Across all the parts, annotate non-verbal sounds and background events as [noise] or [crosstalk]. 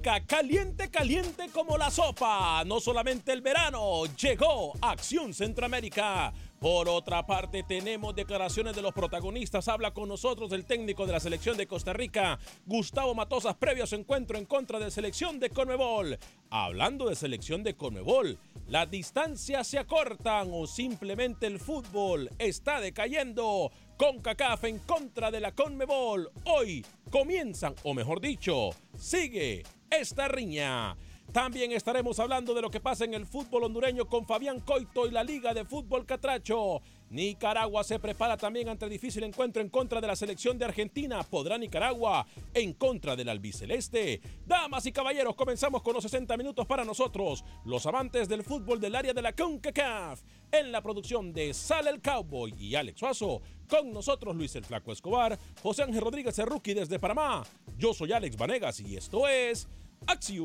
Caliente, caliente como la sopa. No solamente el verano, llegó Acción Centroamérica. Por otra parte, tenemos declaraciones de los protagonistas. Habla con nosotros el técnico de la selección de Costa Rica, Gustavo Matosas, previo a su encuentro en contra de selección de Conmebol. Hablando de selección de Conmebol, las distancias se acortan o simplemente el fútbol está decayendo. Con CACAF en contra de la Conmebol. Hoy comienzan, o mejor dicho, sigue esta riña. También estaremos hablando de lo que pasa en el fútbol hondureño con Fabián Coito y la Liga de Fútbol Catracho. Nicaragua se prepara también ante el difícil encuentro en contra de la selección de Argentina. ¿Podrá Nicaragua en contra del albiceleste? Damas y caballeros, comenzamos con los 60 minutos para nosotros, los amantes del fútbol del área de la CONCACAF. En la producción de Sale el Cowboy y Alex Suazo. Con nosotros Luis el Flaco Escobar, José Ángel Rodríguez Cerruqui desde Panamá. Yo soy Alex Vanegas y esto es Acción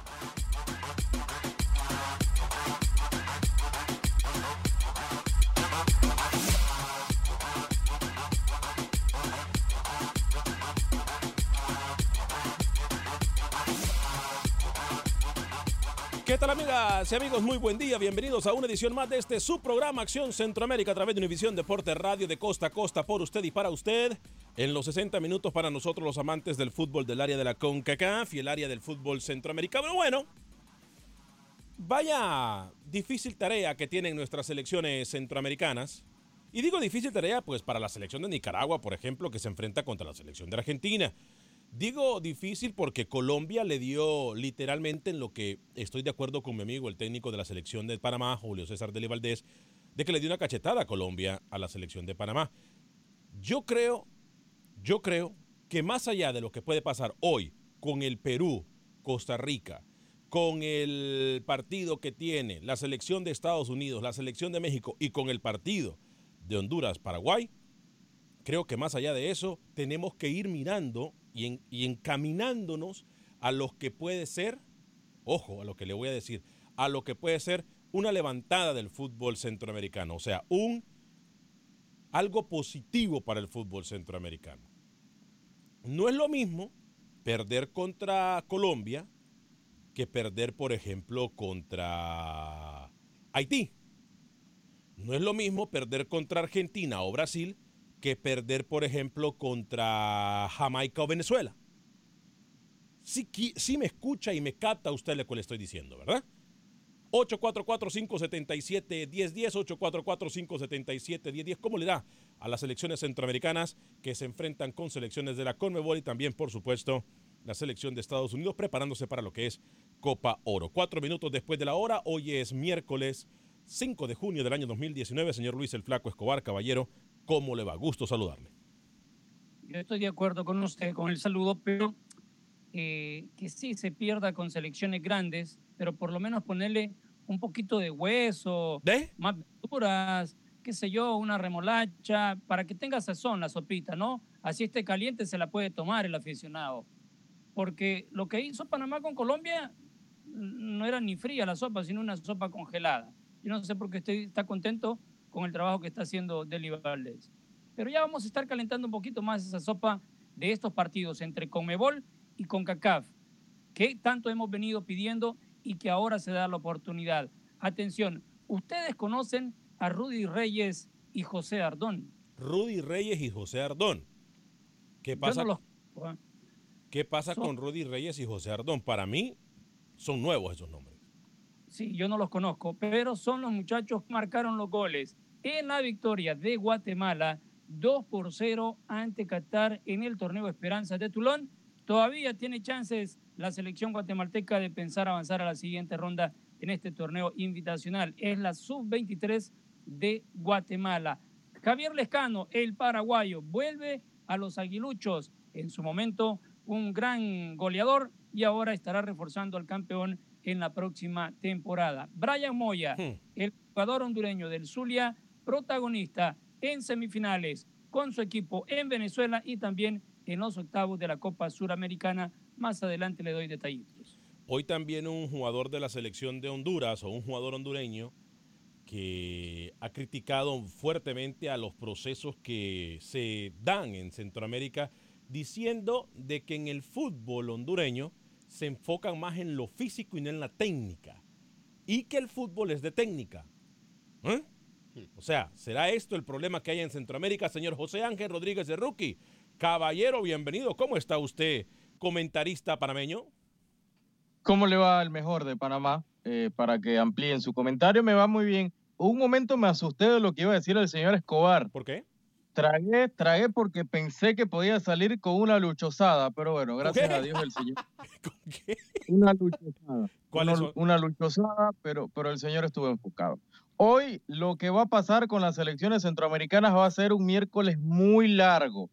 Amigas y amigos? Muy buen día, bienvenidos a una edición más de este su programa Acción Centroamérica a través de Univisión Deporte Radio de costa a costa por usted y para usted. En los 60 minutos para nosotros los amantes del fútbol del área de la CONCACAF y el área del fútbol centroamericano. Bueno, vaya difícil tarea que tienen nuestras selecciones centroamericanas. Y digo difícil tarea pues para la selección de Nicaragua, por ejemplo, que se enfrenta contra la selección de Argentina. Digo difícil porque Colombia le dio literalmente en lo que estoy de acuerdo con mi amigo, el técnico de la selección de Panamá, Julio César Deli Valdés, de que le dio una cachetada a Colombia a la selección de Panamá. Yo creo, yo creo que más allá de lo que puede pasar hoy con el Perú, Costa Rica, con el partido que tiene la selección de Estados Unidos, la selección de México y con el partido de Honduras, Paraguay, creo que más allá de eso tenemos que ir mirando y, en- y encaminándonos a lo que puede ser, ojo a lo que le voy a decir, a lo que puede ser una levantada del fútbol centroamericano, o sea, un algo positivo para el fútbol centroamericano. No es lo mismo perder contra Colombia que perder, por ejemplo, contra Haití. No es lo mismo perder contra Argentina o Brasil que perder, por ejemplo, contra Jamaica o Venezuela. Qui- sí me escucha y me capta usted lo que le estoy diciendo, ¿verdad? 844-577-1010, 844-577-1010. ¿Cómo le da a las selecciones centroamericanas que se enfrentan con selecciones de la Conmebol y también, por supuesto, la selección de Estados Unidos preparándose para lo que es Copa Oro? Cuatro minutos después de la hora, hoy es miércoles 5 de junio del año 2019. Señor Luis el Flaco Escobar, caballero, ¿Cómo le va? Gusto saludarle. Yo estoy de acuerdo con usted con el saludo, pero eh, que sí se pierda con selecciones grandes, pero por lo menos ponerle un poquito de hueso, ¿De? más verduras, qué sé yo, una remolacha, para que tenga sazón la sopita, ¿no? Así esté caliente se la puede tomar el aficionado. Porque lo que hizo Panamá con Colombia no era ni fría la sopa, sino una sopa congelada. Yo no sé por qué usted está contento con el trabajo que está haciendo Deli Valdés. Pero ya vamos a estar calentando un poquito más esa sopa de estos partidos entre Conmebol y CONCACAF, que tanto hemos venido pidiendo y que ahora se da la oportunidad. Atención, ustedes conocen a Rudy Reyes y José Ardón. Rudy Reyes y José Ardón. ¿Qué pasa, no los- ¿qué pasa Son- con Rudy Reyes y José Ardón? Para mí son nuevos esos nombres. Sí, yo no los conozco, pero son los muchachos que marcaron los goles en la victoria de Guatemala 2 por 0 ante Qatar en el torneo Esperanza de Tulón. Todavía tiene chances la selección guatemalteca de pensar avanzar a la siguiente ronda en este torneo invitacional. Es la sub-23 de Guatemala. Javier Lescano, el paraguayo, vuelve a los aguiluchos. En su momento, un gran goleador y ahora estará reforzando al campeón en la próxima temporada. Brian Moya, Hmm. el jugador hondureño del Zulia, protagonista en semifinales con su equipo en Venezuela y también en los octavos de la Copa Suramericana. Más adelante le doy detallitos. Hoy también un jugador de la selección de Honduras o un jugador hondureño que ha criticado fuertemente a los procesos que se dan en Centroamérica, diciendo de que en el fútbol hondureño se enfocan más en lo físico y no en la técnica, y que el fútbol es de técnica. ¿Eh? O sea, ¿será esto el problema que hay en Centroamérica, señor José Ángel Rodríguez de Rookie? Caballero, bienvenido. ¿Cómo está usted, comentarista panameño? ¿Cómo le va al mejor de Panamá? Eh, para que amplíen su comentario, me va muy bien. Un momento me asusté de lo que iba a decir el señor Escobar. ¿Por qué? Tragué, tragué porque pensé que podía salir con una luchosada, pero bueno, gracias qué? a Dios el señor. [laughs] ¿Con qué? Una luchosada. ¿Cuáles Una, son? una luchosada, pero, pero el señor estuvo enfocado. Hoy lo que va a pasar con las elecciones centroamericanas va a ser un miércoles muy largo,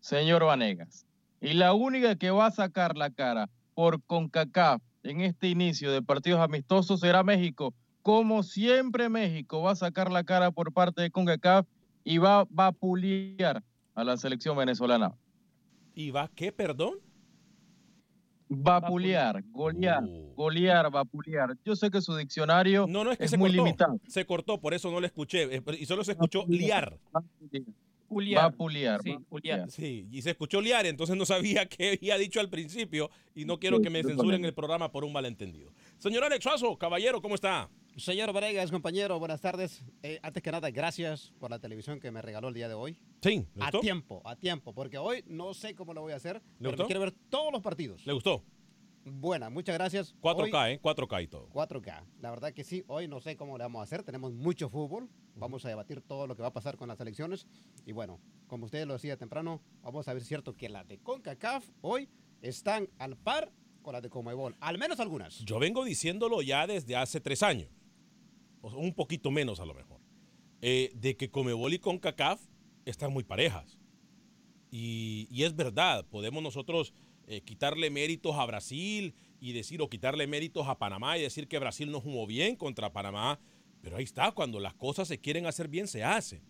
señor Vanegas. Y la única que va a sacar la cara por CONCACAF en este inicio de partidos amistosos será México. Como siempre México va a sacar la cara por parte de CONCACAF y va, va a puliar a la selección venezolana. ¿Y va qué, perdón? Vapulear, golear, Uh. golear, vapulear. Yo sé que su diccionario No, no, es que es se muy cortó. limitado. Se cortó, por eso no lo escuché. eh, Y solo se escuchó liar. Vapulear. Sí, Julián. Sí, y se escuchó liar, entonces no sabía [laughs] qué había dicho al principio y no quiero que me censuren el programa por un malentendido. Señor Alex Suazo, caballero, ¿cómo está? Señor Varegas, compañero, buenas tardes. Eh, antes que nada, gracias por la televisión que me regaló el día de hoy. Sí, ¿le A tiempo, a tiempo, porque hoy no sé cómo lo voy a hacer, pero gustó? quiero ver todos los partidos. ¿Le gustó? Buena, muchas gracias. 4K, Hoy, ¿eh? 4K y todo. 4K. La verdad que sí, hoy no sé cómo le vamos a hacer. Tenemos mucho fútbol. Vamos a debatir todo lo que va a pasar con las elecciones. Y bueno, como usted lo decía temprano, vamos a ver si es cierto que las de CONCACAF hoy están al par con las de Comebol. Al menos algunas. Yo vengo diciéndolo ya desde hace tres años, un poquito menos a lo mejor, eh, de que Comebol y CONCACAF están muy parejas. Y, y es verdad, podemos nosotros eh, quitarle méritos a Brasil y decir, o quitarle méritos a Panamá y decir que Brasil no jugó bien contra Panamá, pero ahí está, cuando las cosas se quieren hacer bien, se hacen.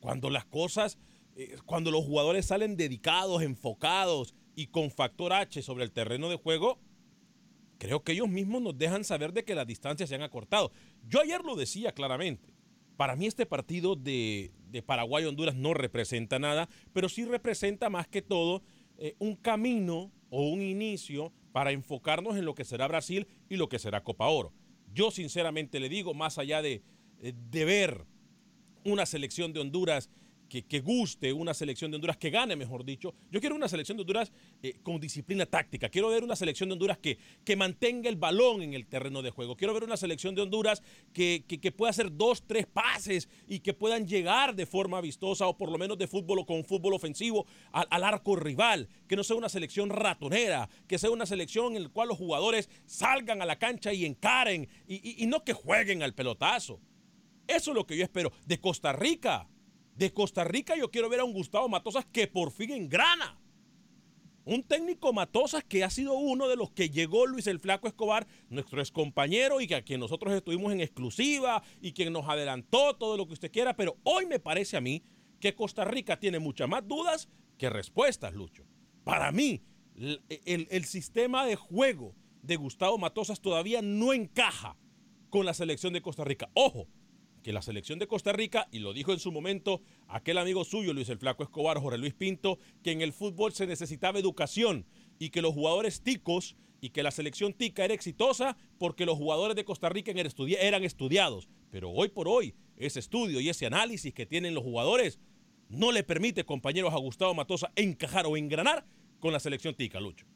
Cuando las cosas, eh, cuando los jugadores salen dedicados, enfocados y con factor H sobre el terreno de juego, creo que ellos mismos nos dejan saber de que las distancias se han acortado. Yo ayer lo decía claramente. Para mí este partido de, Paraguay-Honduras no representa nada, pero sí representa más que todo eh, un camino o un inicio para enfocarnos en lo que será Brasil y lo que será Copa Oro. Yo sinceramente le digo, más allá de, eh, de ver una selección de Honduras que, guste, una selección de Honduras que gane, mejor dicho. Yo quiero una selección de Honduras eh, con disciplina táctica. Quiero ver una selección de Honduras que, que mantenga el balón en el terreno de juego. Quiero ver una selección de Honduras que, que, que pueda hacer dos, tres pases y que puedan llegar de forma vistosa o por lo menos de fútbol o con fútbol ofensivo al, al arco rival. Que no sea una selección ratonera, que sea una selección en la cual los jugadores salgan a la cancha y encaren y, y- y no que jueguen al pelotazo. Eso es lo que yo espero de Costa Rica. De Costa Rica yo quiero ver a un Gustavo Matosas que por fin engrana. Un técnico Matosas que ha sido uno de los que llegó Luis el Flaco Escobar, nuestro ex compañero y que a quien nosotros estuvimos en exclusiva y quien nos adelantó todo lo que usted quiera, pero hoy me parece a mí que Costa Rica tiene muchas más dudas que respuestas, Lucho. Para mí, el, el, el sistema de juego de Gustavo Matosas todavía no encaja con la selección de Costa Rica. Ojo, que la selección de Costa Rica, y lo dijo en su momento aquel amigo suyo, Luis el Flaco Escobar, Jorge Luis Pinto, que en el fútbol se necesitaba educación y que los jugadores ticos y que la selección tica era exitosa porque los jugadores de Costa Rica eran estudiados. Pero hoy por hoy, ese estudio y ese análisis que tienen los jugadores no le permite, compañeros, a Gustavo Matosa encajar o engranar con la selección tica, Lucho.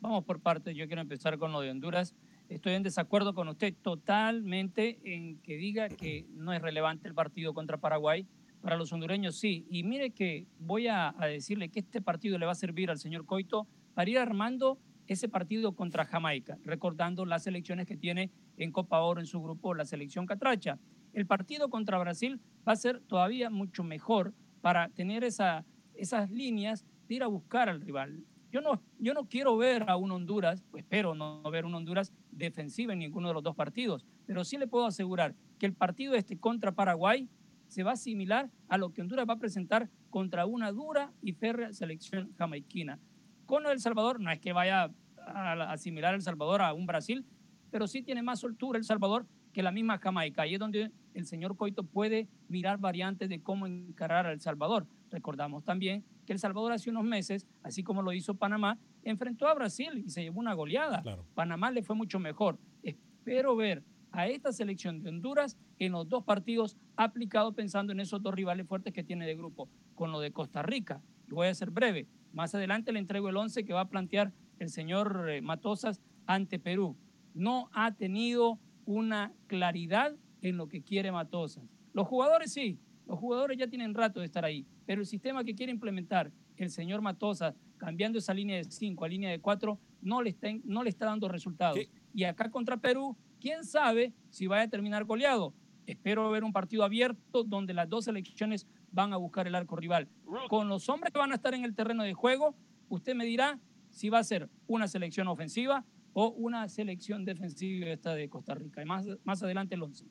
Vamos por partes. Yo quiero empezar con lo de Honduras. Estoy en desacuerdo con usted totalmente en que diga que no es relevante el partido contra Paraguay. Para los hondureños sí. Y mire que voy a, a decirle que este partido le va a servir al señor Coito para ir armando ese partido contra Jamaica, recordando las elecciones que tiene en Copa Oro en su grupo la selección Catracha. El partido contra Brasil va a ser todavía mucho mejor para tener esa, esas líneas de ir a buscar al rival. Yo no, yo no quiero ver a un Honduras, espero no ver un Honduras defensiva en ninguno de los dos partidos, pero sí le puedo asegurar que el partido este contra Paraguay se va a asimilar a lo que Honduras va a presentar contra una dura y férrea selección jamaiquina. Con El Salvador no es que vaya a asimilar El Salvador a un Brasil, pero sí tiene más soltura El Salvador que la misma Jamaica. Ahí es donde el señor Coito puede mirar variantes de cómo encarar a El Salvador. Recordamos también que El Salvador hace unos meses, así como lo hizo Panamá, enfrentó a Brasil y se llevó una goleada. Claro. Panamá le fue mucho mejor. Espero ver a esta selección de Honduras en los dos partidos aplicado pensando en esos dos rivales fuertes que tiene de grupo. Con lo de Costa Rica, y voy a ser breve, más adelante le entrego el 11 que va a plantear el señor eh, Matosas ante Perú. No ha tenido una claridad en lo que quiere Matosas. Los jugadores sí, los jugadores ya tienen rato de estar ahí, pero el sistema que quiere implementar el señor Matosas, cambiando esa línea de 5 a línea de 4, no le está, no le está dando resultados. ¿Qué? Y acá contra Perú, quién sabe si vaya a terminar goleado. Espero ver un partido abierto donde las dos selecciones van a buscar el arco rival. Con los hombres que van a estar en el terreno de juego, usted me dirá si va a ser una selección ofensiva o una selección defensiva esta de Costa Rica. Y más, más adelante el 11.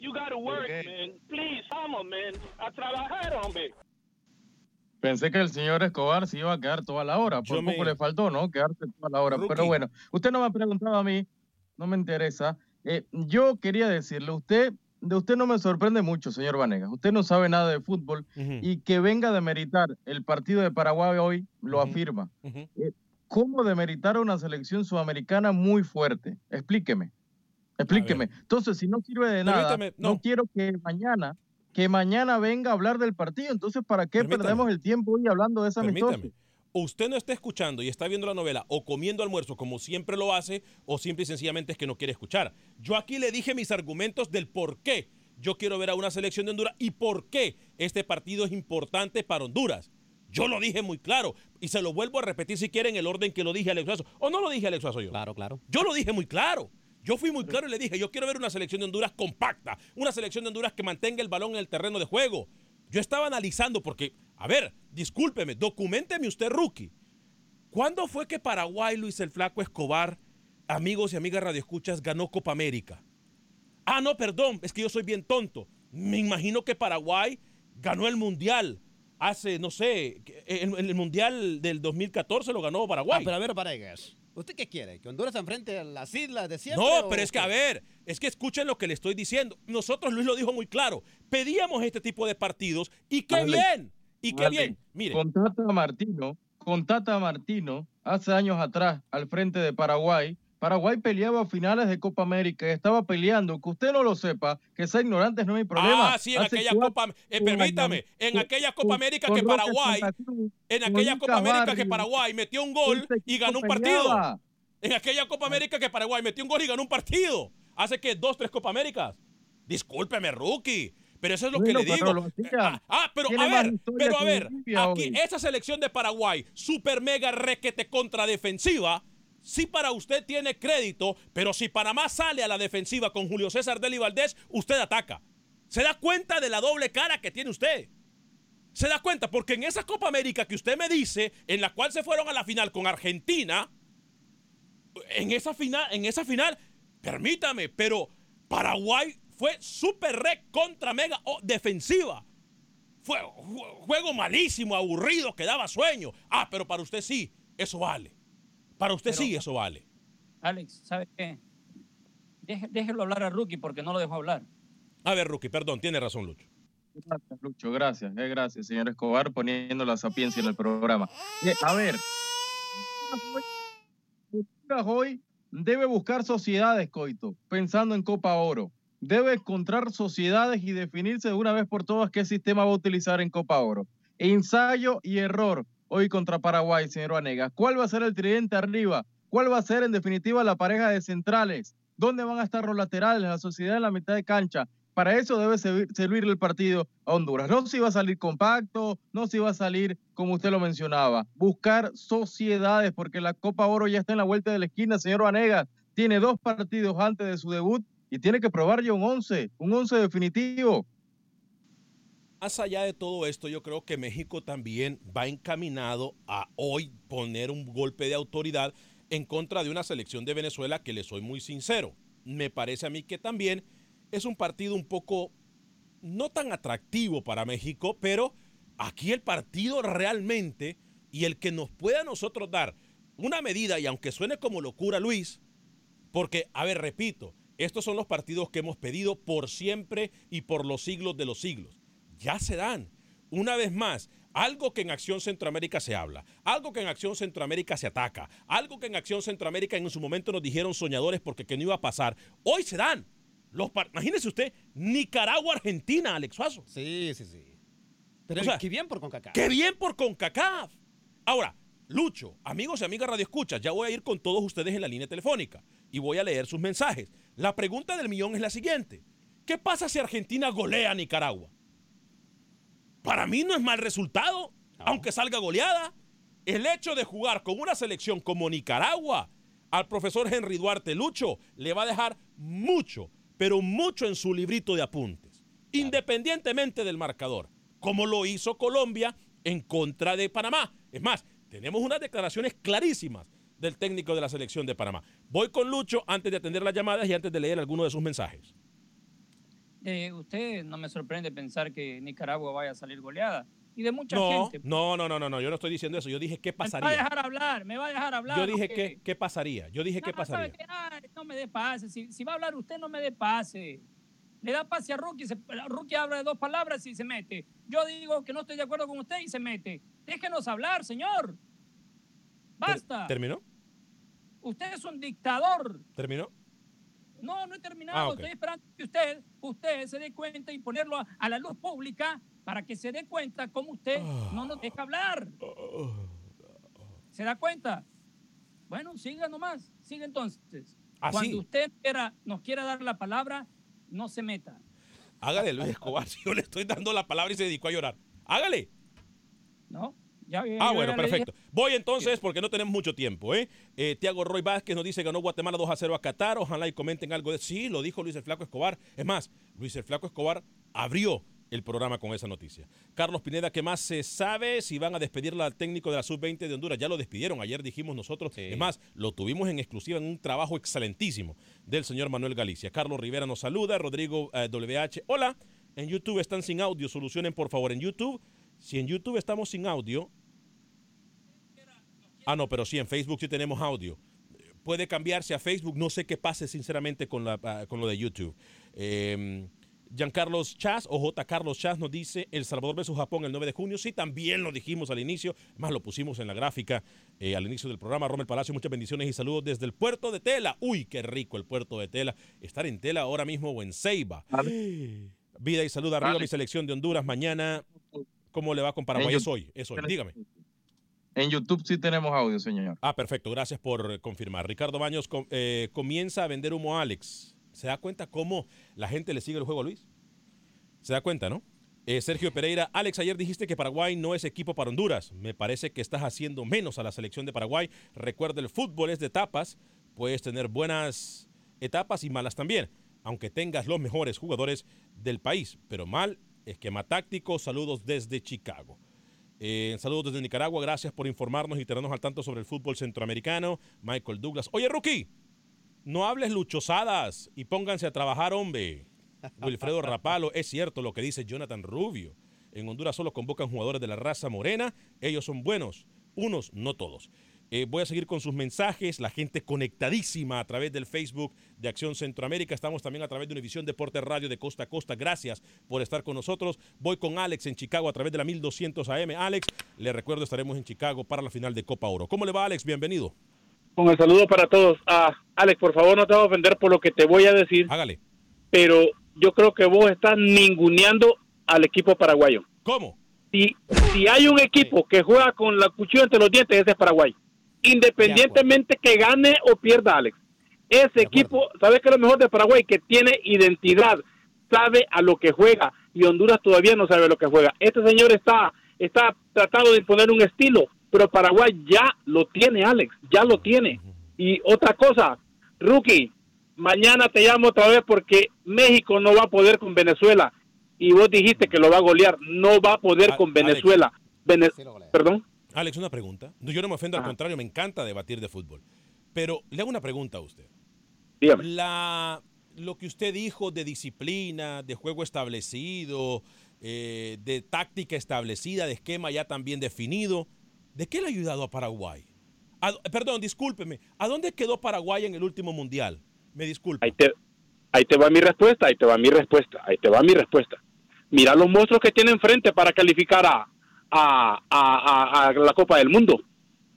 You gotta work, man. Please, vamos, man. A trabajar, hombre. Pensé que el señor Escobar se iba a quedar toda la hora. Por Yo poco me- le faltó, ¿no? Quedarse toda la hora. Pero Rookie. bueno, usted no me ha preguntado a mí, no me interesa. Eh, yo quería decirle, usted, de usted no me sorprende mucho, señor Vanegas. Usted no sabe nada de fútbol Ujú, y que venga a demeritar el partido de Paraguay hoy lo Ujú. afirma. ujú. ¿Cómo demeritar a una selección sudamericana muy fuerte? Explíqueme. Explíqueme. Entonces, si no sirve de nada, no. no. quiero que mañana, que mañana venga a hablar del partido. Entonces, ¿para qué Permítame. perdemos el tiempo hoy hablando de esa? Permítame. Usted no está escuchando y está viendo la novela o comiendo almuerzo como siempre lo hace o simple y sencillamente es que no quiere escuchar. Yo aquí le dije mis argumentos del por qué yo quiero ver a una selección de Honduras y por qué este partido es importante para Honduras. Yo lo dije muy claro y se lo vuelvo a repetir si quieren el orden que lo dije Alex Suazo. ¿O no lo dije Alex Suazo yo? Claro, claro. Yo lo dije muy claro. Yo fui muy claro y le dije, yo quiero ver una selección de Honduras compacta, una selección de Honduras que mantenga el balón en el terreno de juego. Yo estaba analizando porque, a ver, discúlpeme, documenteme usted, rookie. ¿Cuándo fue que Paraguay, Luis el Flaco Escobar, amigos y amigas radioescuchas, ganó Copa América? Ah, no, perdón, es que yo soy bien tonto. Me imagino que Paraguay ganó el Mundial hace, no sé, el, el Mundial del 2014 lo ganó Ah, Paraguay. pero a ver, Paregas. ¿Usted qué quiere? ¿Que Honduras se enfrente a las islas de siempre? No, pero es que, a ver, es que escuchen lo que le estoy diciendo. Nosotros, Luis lo dijo muy claro, pedíamos este tipo de partidos y qué Dale. bien, y qué Dale. bien. Mire, Con Tata Martino, con Tata Martino, hace años atrás, al frente de Paraguay, Paraguay peleaba finales de Copa América, estaba peleando, que usted no lo sepa, que sea ignorante no es mi problema. ah, sí, en Hace aquella cuatro Copa, eh, permítame, en con- aquella Copa América que Paraguay, Cruz, en aquella Copa América que Paraguay metió un gol y ganó un partido. peleaba. En aquella Copa América que Paraguay metió un gol y ganó un partido. Hace que dos, tres Copa Américas. Discúlpeme, rookie. Pero eso es lo Bueno, que le digo. Eh, ah, ah, pero a ver, pero a ver, aquí, hoy. esa selección de Paraguay, super mega requete contra defensiva, sí para usted tiene crédito, pero si Panamá sale a la defensiva con Julio César Deli Valdés, usted ataca. ¿Se da cuenta de la doble cara que tiene usted? ¿Se da cuenta? Porque en esa Copa América que usted me dice, en la cual se fueron a la final con Argentina, en esa final, en esa final, permítame, pero Paraguay fue super rec contra mega oh, defensiva. Fue juego malísimo, aburrido, que daba sueño. Ah, pero para usted sí, eso vale. Para usted sí, eso vale. Alex, ¿sabe qué? déjelo hablar a Rookie porque no lo dejo hablar. A ver, Rookie, perdón, tiene razón, Lucho. Gracias, Lucho, gracias. Eh, gracias, señor Escobar, poniendo la sapiencia en el programa. Eh, a ver, hoy debe buscar sociedades, Coito, pensando en Copa Oro. Debe encontrar sociedades y definirse de una vez por todas qué sistema va a utilizar en Copa Oro. Ensayo y error hoy contra Paraguay, señor Vanegas. ¿Cuál va a ser el tridente arriba? ¿Cuál va a ser en definitiva la pareja de centrales? ¿Dónde van a estar los laterales, la sociedad en la mitad de cancha? Para eso debe servir, el partido a Honduras. No si va a salir compacto, no si va a salir como usted lo mencionaba. Buscar sociedades, porque la Copa Oro ya está en la vuelta de la esquina, señor Vanegas. Tiene dos partidos antes de su debut y tiene que probar ya un 11, un 11 definitivo. Más allá de todo esto, yo creo que México también va encaminado a hoy poner un golpe de autoridad en contra de una selección de Venezuela que le soy muy sincero. Me parece a mí que también es un partido un poco no tan atractivo para México, pero aquí el partido realmente y el que nos pueda a nosotros dar una medida, y aunque suene como locura, Luis, porque, a ver, repito, estos son los partidos que hemos pedido por siempre y por los siglos de los siglos. Ya se dan. Una vez más, algo que en Acción Centroamérica se habla, algo que en Acción Centroamérica se ataca, algo que en Acción Centroamérica en su momento nos dijeron soñadores porque que no iba a pasar, hoy se dan. Los imagínese usted, Nicaragua, Argentina, Alex Suazo. Sí, sí, sí. Pero qué bien por CONCACAF. Qué bien por CONCACAF. Ahora, Lucho, amigos y amigas Radio Escucha, ya voy a ir con todos ustedes en la línea telefónica y voy a leer sus mensajes. La pregunta del millón es la siguiente. ¿Qué pasa si Argentina golea a Nicaragua? Para mí no es mal resultado, aunque salga goleada. El hecho de jugar con una selección como Nicaragua al profesor Henry Duarte Lucho le va a dejar mucho, pero mucho en su librito de apuntes, independientemente del marcador, como lo hizo Colombia en contra de Panamá. Es más, tenemos unas declaraciones clarísimas del técnico de la selección de Panamá. Voy con Lucho antes de atender las llamadas y antes de leer alguno de sus mensajes. Eh, usted no me sorprende pensar que Nicaragua vaya a salir goleada. Y de mucha gente. No, no, no, no, no, yo no estoy diciendo eso. Yo dije qué pasaría. Me va a dejar hablar, me va a dejar hablar. Yo dije qué, qué pasaría. Yo dije qué pasaría. no me dé pase. Si, va a hablar usted, no me dé pase. Le da pase a Rookie. Se, Rookie habla de dos palabras y se mete. Yo digo que no estoy de acuerdo con usted y se mete. Déjenos hablar, señor. Basta. ¿Terminó? Usted es un dictador. ¿Terminó? No, no he terminado. Ah, Estoy esperando que usted, usted se dé cuenta y ponerlo a, la luz pública para que se dé cuenta cómo usted no nos deja hablar. ¿Se da cuenta? Bueno, siga nomás. Siga entonces. ¿Ah, Cuando usted quiera, nos quiera dar la palabra, no se meta. Hágale, Luis Escobar. [laughs] Si yo le estoy dando la palabra y se dedicó a llorar. Hágale. No ah, bueno, perfecto. Voy entonces porque no tenemos mucho tiempo. ¿eh? ¿eh? Tiago Roy Vázquez nos dice ganó Guatemala 2 a 0 a Qatar. Ojalá y comenten algo de sí, lo dijo Luis el Flaco Escobar. Es más, Luis el Flaco Escobar abrió el programa con esa noticia. Carlos Pineda, ¿qué más se sabe si van a despedir al técnico de la Sub-20 de Honduras? Ya lo despidieron, ayer dijimos nosotros. Es más, lo tuvimos en exclusiva en un trabajo excelentísimo del señor Manuel Galicia. Carlos Rivera nos saluda, Rodrigo WH, eh, hola. En YouTube están sin audio, solucionen por favor en YouTube. Si en YouTube estamos sin audio, Ah, no, pero sí, en Facebook sí tenemos audio. Puede cambiarse a Facebook. No sé qué pase, sinceramente, con, la, ah, con lo de YouTube. Eh, Giancarlos Chas o J. Carlos Chas nos dice El Salvador versus Japón el 9 de junio. Sí, también lo dijimos al inicio. Más lo pusimos en la gráfica eh, al inicio del programa. Romel Palacio, muchas bendiciones y saludos desde el puerto de Tela. Uy, qué rico el puerto de Tela. Estar en Tela ahora mismo o en Ceiba. Vida y salud arriba mi selección de Honduras mañana. ¿Cómo le va con Paraguay? Es hoy, es hoy. Dígame. En YouTube sí tenemos audio, señor. Ah, perfecto. Gracias por confirmar. Ricardo Baños eh, comienza a vender humo a Alex. ¿Se da cuenta cómo la gente le sigue el juego a Luis? ¿Se da cuenta, no? Eh, Sergio Pereira, Alex, ayer dijiste que Paraguay no es equipo para Honduras. Me parece que estás haciendo menos a la selección de Paraguay. Recuerda, el fútbol es de etapas. Puedes tener buenas etapas y malas también. aunque tengas los mejores jugadores del país. Pero mal, esquema táctico, saludos desde Chicago. Eh, saludos desde Nicaragua, gracias por informarnos y tenernos al tanto sobre el fútbol centroamericano. Michael Douglas. Oye, Rookie, no hables luchosadas y pónganse a trabajar, hombre. [laughs] Wilfredo Rapalo, es cierto lo que dice Jonathan Rubio. En Honduras solo convocan jugadores de la raza morena. Ellos son buenos, unos, no todos. Eh, voy a seguir con sus mensajes, la gente conectadísima a través del Facebook de Acción Centroamérica. Estamos también a través de Univisión Deporte Radio de Costa a Costa. Gracias por estar con nosotros. Voy con Alex en Chicago a través de la 1200 AM. Alex, le recuerdo, estaremos en Chicago para la final de Copa Oro. ¿Cómo le va, Alex? Bienvenido. Con el saludo para todos. Ah, Alex, por favor, no te voy a ofender por lo que te voy a decir. Hágale. Pero yo creo que vos estás ninguneando al equipo paraguayo. ¿Cómo? Si, si hay un equipo que juega con la cuchilla entre los dientes, ese es Paraguay. Independientemente que gane o pierda, Alex. Ese equipo, ¿sabes qué es lo mejor de Paraguay? Que tiene identidad, sabe a lo que juega. Y Honduras todavía no sabe lo que juega. Este señor está, está tratando de imponer un estilo, pero Paraguay ya lo tiene, Alex, ya lo tiene. Y otra cosa, Rookie, mañana te llamo otra vez porque México no va a poder con Venezuela. Y vos dijiste que lo va a golear, no va a poder A- con Venezuela. Vene- Perdón. Alex, una pregunta. No, Yo no me ofendo, al contrario, me encanta debatir de fútbol. Pero le hago una pregunta a usted. La, lo que usted dijo de disciplina, de juego establecido, eh, de táctica establecida, de esquema ya también definido, ¿de qué le ha ayudado a Paraguay? A- perdón, discúlpeme. ¿A dónde quedó Paraguay en el último mundial? Me disculpe. Ahí te, ahí te va mi respuesta, ahí te va mi respuesta, ahí te va mi respuesta. Mira los monstruos que tiene enfrente para calificar a, a, a- a- a la Copa del Mundo.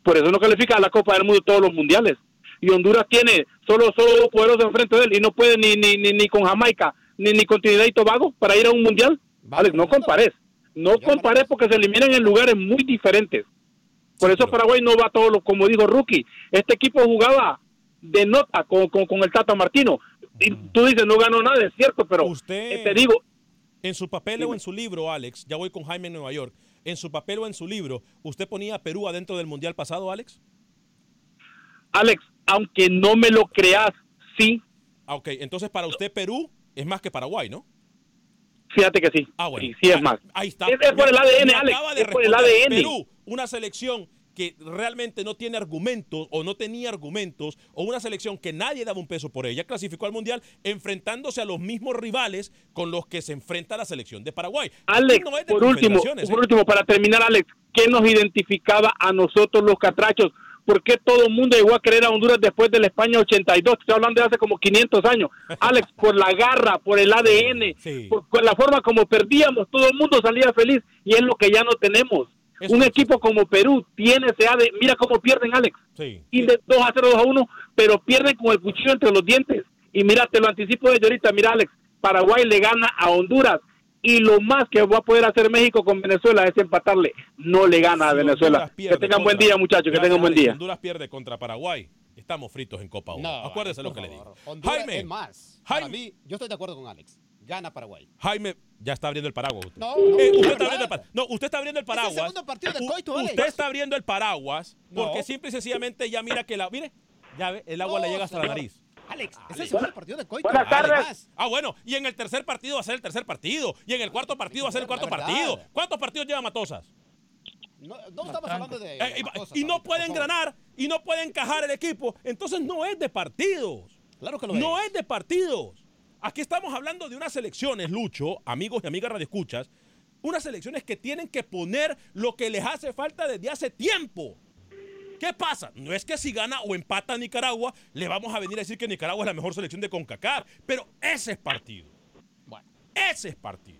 Por eso no califica a la Copa del Mundo todos los mundiales. Y Honduras tiene solo solo dos poderosos enfrente de él y no puede ni, ni, ni, ni con Jamaica ni, ni con Trinidad y Tobago para ir a un mundial. Alex, no compares. No compares porque se eliminan en lugares muy diferentes. Por eso Paraguay no va a todos los, como dijo Rookie. Este equipo jugaba de nota con, con, con el Tata Martino. Y tú dices, no ganó nada, es cierto, pero eh, te digo, En su papel o en su libro, Alex, ya voy con Jaime en Nueva York. En su papel o en su libro, ¿usted ponía a Perú adentro del mundial pasado, Alex? Alex, aunque no me lo creas, sí. Ah, ok. Entonces, para usted, Perú es más que Paraguay, ¿no? Fíjate que sí. Ah, bueno. Sí, sí es más. Ahí está. Es, es por el ADN, Alex. Es por el. ADN. Perú, una selección que realmente no tiene argumentos o no tenía argumentos o una selección que nadie daba un peso por ella, clasificó al Mundial enfrentándose a los mismos rivales con los que se enfrenta la selección de Paraguay. Alex, no de por último, confederaciones, por ¿eh? último, para terminar, Alex, ¿qué nos identificaba a nosotros los catrachos? ¿Por qué todo el mundo llegó a querer a Honduras después de la España 82? Estoy hablando de hace como 500 años. [laughs] Alex, por la garra, por el ADN, por, por la forma como perdíamos, todo el mundo salía feliz y es lo que ya no tenemos. Un equipo como Perú tiene ese ADN. Mira cómo pierden, Alex. Sí. Y de 2 a 0, 2 a 1, pero pierden con el cuchillo entre los dientes. Y mira, te lo anticipo desde ahorita, mira, Alex, Paraguay le gana a Honduras. Y lo más que va a poder hacer México con Venezuela es empatarle. No le gana a Venezuela. Que tengan buen día, muchachos, que tengan buen Alex. día. Honduras pierde contra Paraguay. Estamos fritos en Copa 1. No, Acuérdese lo que le digo. Honduras Jaime, es más. Mí, yo estoy de acuerdo con Alex. Gana Paraguay. Jaime, ya está abriendo el paraguas. usted. No, Eh, no, usted no, está abriendo el nada. pa- no, usted está abriendo el paraguas. segundo partido de coito, Alex. Usted está abriendo el paraguas porque No. simple y sencillamente ya mira que la. Mire, ya ve, el agua No, le llega hasta la nariz. Alex, es el segundo partido de Coito. Buenas tardes. Ah, bueno, y en el tercer partido va a ser el tercer partido. Y en el cuarto partido va a ser el cuarto partido. ¿Cuántos partidos lleva Matosas? No, no estamos hablando de. Eh, y- y no Alex, pueden ganar y no pueden encajar el equipo. Entonces no es de partidos. Claro que lo No es de partidos. Aquí estamos hablando de unas elecciones, Lucho, amigos y amigas radioescuchas, unas elecciones que tienen que poner lo que les hace falta desde hace tiempo. ¿Qué pasa? No es que si gana o empata Nicaragua, le vamos a venir a decir que Nicaragua es la mejor selección de CONCACAF, pero ese es partido. Bueno, ese es partido.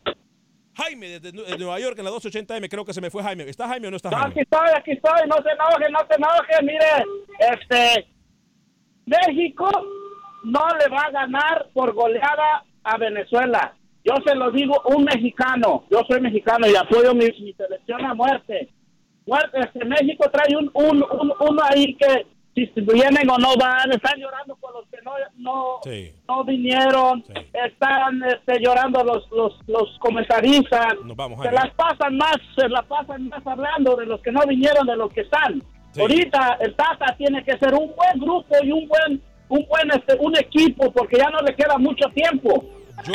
Jaime, desde Nu- de Nueva York, en la 280M, creo que se me fue Jaime. ¿Está Jaime o no está No, Jaime? aquí estoy, aquí estoy, no se enoje, no se enoje, mire, este, México no le va a ganar por goleada a Venezuela. Yo se lo digo, un mexicano, yo soy mexicano y apoyo mi, mi selección a muerte. Muerte, este, México trae un, un, un, uno ahí que si vienen o no van, están llorando por los que no, no, no vinieron, están este, llorando los, los, los comentaristas, Nos vamos, se las pasan más, se las pasan más hablando de los que no vinieron, de los que están. Ahorita el Tata tiene que ser un buen grupo y un buen un buen este, un equipo porque ya no le queda mucho tiempo.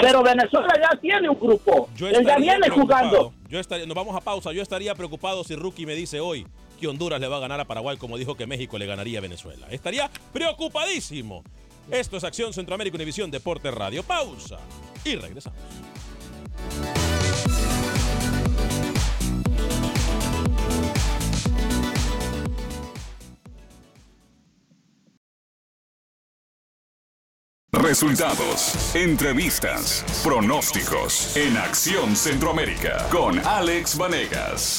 Pero Venezuela ya tiene un grupo. Él ya viene preocupado. jugando. Yo estaría, nos vamos a pausa. Yo estaría preocupado si Rookie me dice hoy que Honduras le va a ganar a Paraguay como dijo que México le ganaría a Venezuela. Estaría preocupadísimo. Esto es Acción Centroamérica Univisión Deporte Radio. Pausa y regresamos. Resultados, entrevistas, pronósticos en Acción Centroamérica con Alex Vanegas.